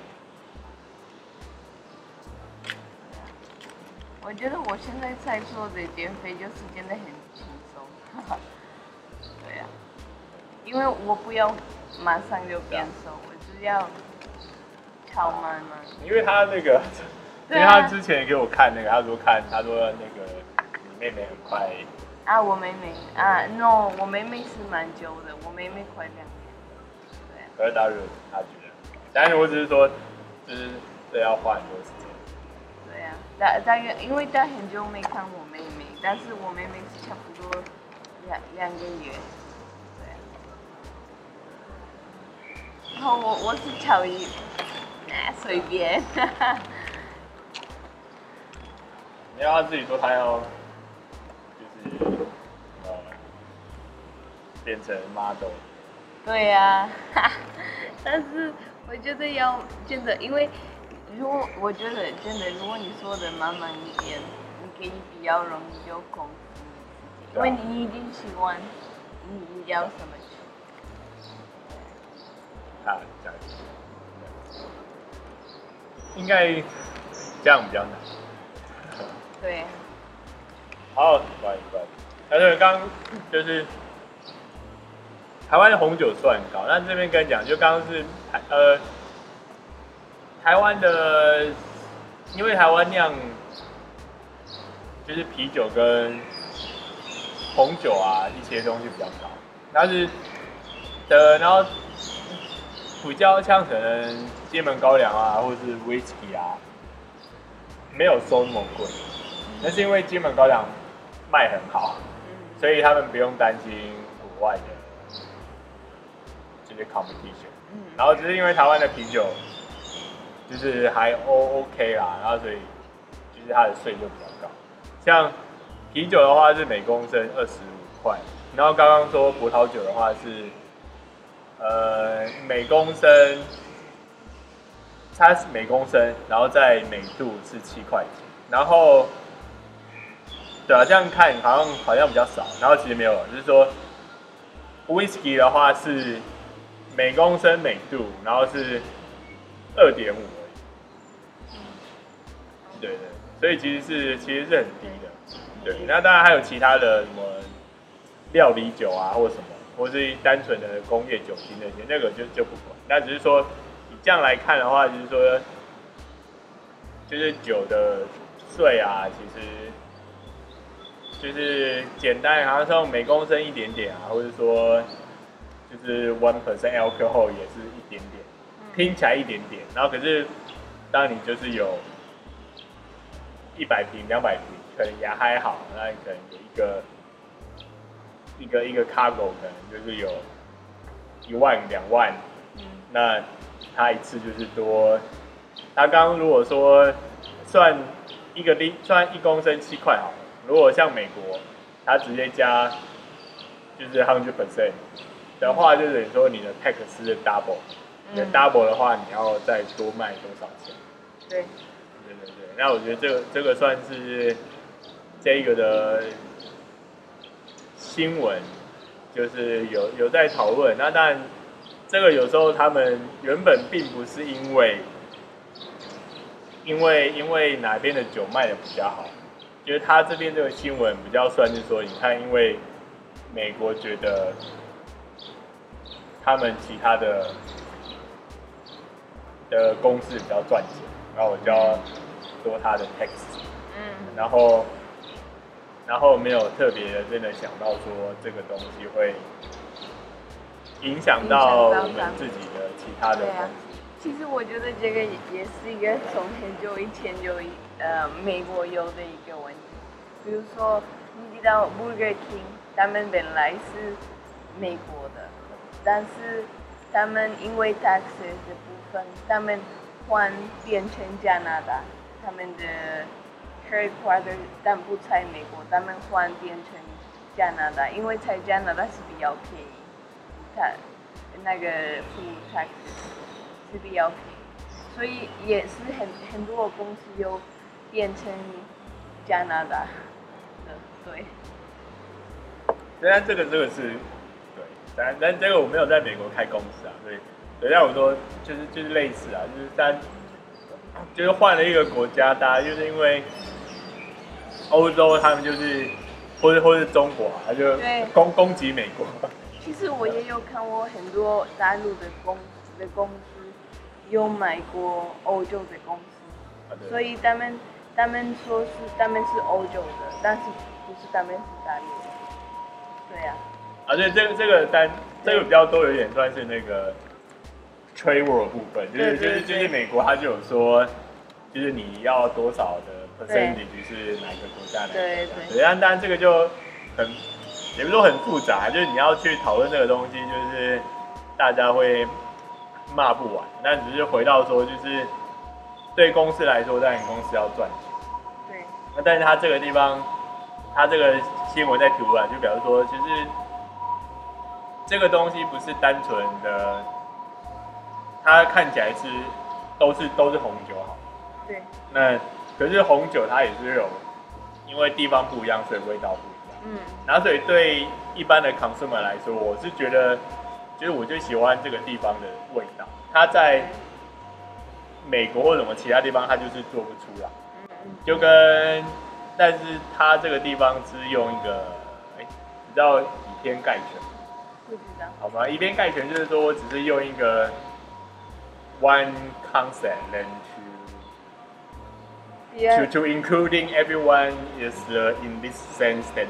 我觉得我现在在做的减肥就是真的很轻松，对呀、啊，因为我不要马上就变瘦，我只要超慢慢。因为他那个，因为他之前给我看那个，他说看，他说那个你妹妹很快。啊，我妹妹啊，no，我妹妹是蛮久的，我妹妹快两年。对、啊。可是大约他觉得，但是我只是说，就是这要花很多时间。大大约，因为他很久没看我妹妹，但是我妹妹是差不多两两个月，对。然后我我是乔伊，哎，随便。你要他自己说，他要就是呃变成 model。对呀、啊，但是我觉得要真的，因为。如果我觉得真的，如果你说的慢慢一点，你可以比较容易就控制你自己，因为你已经习惯你你要什么。啊，这样，应该这样比较难。对。好，不好意思，不好意思。但是刚就是台湾的红酒算高，但这边跟你讲，就刚刚是呃。台湾的，因为台湾酿就是啤酒跟红酒啊一些东西比较高，但是的然后比较像可能金门高粱啊或是 whisky 啊，没有收那么贵，那是因为金门高粱卖很好，所以他们不用担心国外的这些 competition，然后只是因为台湾的啤酒。就是还 O OK 啦，然后所以就是它的税就比较高。像啤酒的话是每公升二十五块，然后刚刚说葡萄酒的话是，呃，每公升，它是每公升，然后在每度是七块钱。然后，对啊，这样看好像好像比较少，然后其实没有，就是说，Whisky 的话是每公升每度，然后是二点五。对对，所以其实是其实是很低的，对。那当然还有其他的什么料理酒啊，或什么，或是单纯的工业酒精那些，那个就就不管。那只是说，你这样来看的话，就是说，就是酒的税啊，其实就是简单，好像说每公升一点点啊，或者说就是 one percent alcohol 也是一点点，听起来一点点，然后可是当你就是有一百平、两百平，可能也还好，那可能有一个一个一个 cargo 可能就是有一万两万，那他一次就是多。他刚刚如果说算一个零，算一公升七块好了。如果像美国，他直接加就是 hundred percent 的话，就等于说你的 tax 是 double，你的 double 的话，你要再多卖多少钱？对。那我觉得这个这个算是这个的新闻，就是有有在讨论。那但，这个有时候他们原本并不是因为。因为因为哪边的酒卖的比较好，就是他这边这个新闻比较算是说，你看，因为美国觉得他们其他的的公司比较赚钱，然后我就要说他的 tax，嗯，然后然后没有特别的真的想到说这个东西会影响到我们自己的其他的公司。其实我觉得这个也是一个从很久以前就呃美国有的一个问题，比如说你知道 Burger King，他们本来是美国的，但是他们因为 taxes 的部分，他们换变成加拿大，他们的 headquarters 但不在美国，他们换变成加拿大，因为在加拿大是比较便宜，他那个付 tax。是比较便宜，所以也是很很多公司又变成加拿大的，对。虽然这个这个是，对，但但这个我没有在美国开公司啊，所以，等下我说就是就是类似啊，就是但就是换了一个国家，大家就是因为欧洲他们就是，或者或者中国啊，他就攻攻击美国。其实我也有看过很多大陆的公的公司。有买过欧洲的公司，啊、所以他们他们说是他们是欧洲的，但是不是他们是大陆的，对呀、啊。啊，对，这个这个单这个比较多，有点算是那个 trade war 部分，就是就是就是美国他就有说，就是你要多少的 percentage 是哪个国家的，对对对。但但这个就很也不是说很复杂，就是你要去讨论这个东西，就是大家会。骂不完，但只是回到说，就是对公司来说，当然公司要赚钱。对。那但是他这个地方，他这个新闻在图啊，就表示说，其实这个东西不是单纯的，它看起来是都是都是红酒好。对。那可是红酒它也是有，因为地方不一样，所以味道不一样。嗯。然后所以对一般的 consumer 来说，我是觉得。就是我就喜欢这个地方的味道，它在美国或者什么其他地方，它就是做不出来。嗯就跟，但是它这个地方是用一个，哎、欸，你知道以偏概全？不知道。好吧，以偏概全就是说我只是用一个 one concept and to yeah. to to including everyone is in this same standard.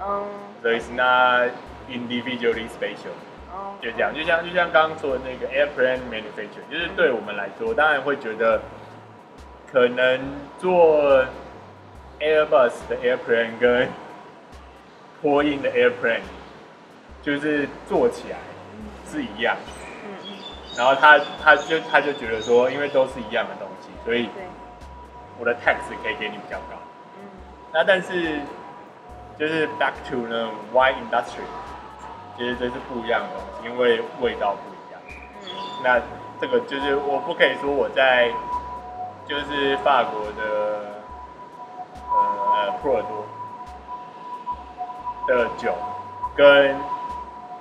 Um, so it's not individually special. 就这样，就像就像刚刚说的那个 airplane manufacturer，就是对我们来说，当然会觉得可能做 Airbus 的 airplane 跟波音的 airplane，就是做起来是一样。 然后他他就他就觉得说，因为都是一样的东西，所以我的 tax 可以给你比较高。嗯那但是就是 back to 呢 wine industry。其实这是不一样的东西，因为味道不一样。嗯。那这个就是我不可以说我在，就是法国的呃波尔多的酒，跟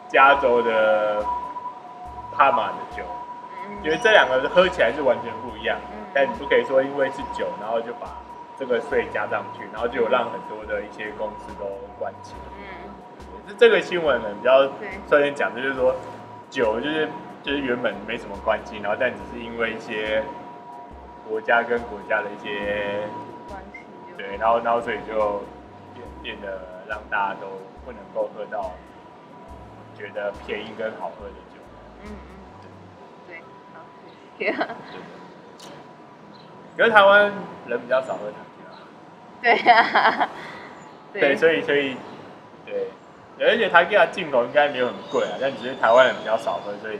加州的帕玛的酒，因为这两个喝起来是完全不一样。嗯。但你不可以说因为是酒，然后就把这个税加上去，然后就有让很多的一些公司都关起。嗯。这个新闻呢比较率先讲的就是说，酒就是就是原本没什么关系，然后但只是因为一些国家跟国家的一些关系，对，然后然后所以就变变得让大家都不能够喝到觉得便宜跟好喝的酒。嗯嗯，对。可是台湾人比较少喝塔吉拉。对呀。对，所以所以对，而且塔吉拉进口应该没有很贵啊，但只是台湾人比较少喝，所以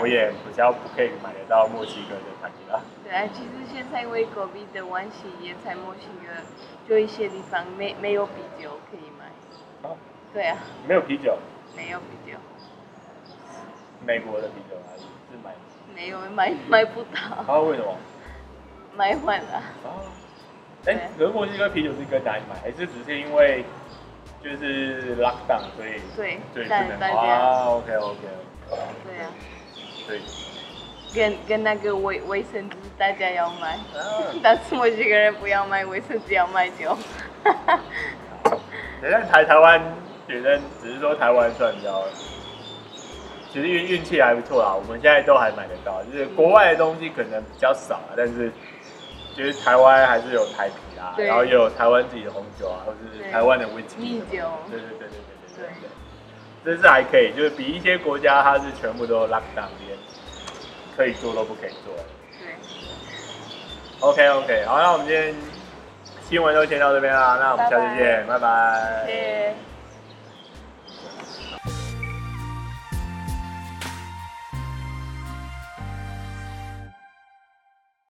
我也比较不可以买得到墨西哥的塔吉拉。对啊，其实现在因为 COVID 的关系，也在墨西哥就一些地方没没有啤酒可以买。啊。对啊。没有啤酒。没有啤酒。美国的啤酒还是是买？没有买买不到。啊？为什么？买完了。啊。哎，可是墨西哥啤酒是跟哪里买？还是只是因为就是 lockdown，所以对，对不能啊？OK OK。对啊。对。跟跟那个卫卫生纸，大家要买，但是墨西哥人不要买卫生纸，要买酒。等下台台湾学生只是说台湾算比较，其实运运气还不错啦。我们现在都还买得到，就是国外的东西可能比较少啊，但是。其实台湾还是有台啤啊，然后也有台湾自己的红酒啊，或者是台湾的威士忌。对对对对对对对。这是还可以，就是比一些国家它是全部都 lock down，连可以做都不可以做。对。OK OK，好，那我们今天新闻就先到这边啦，那我们下次见，拜拜。谢谢。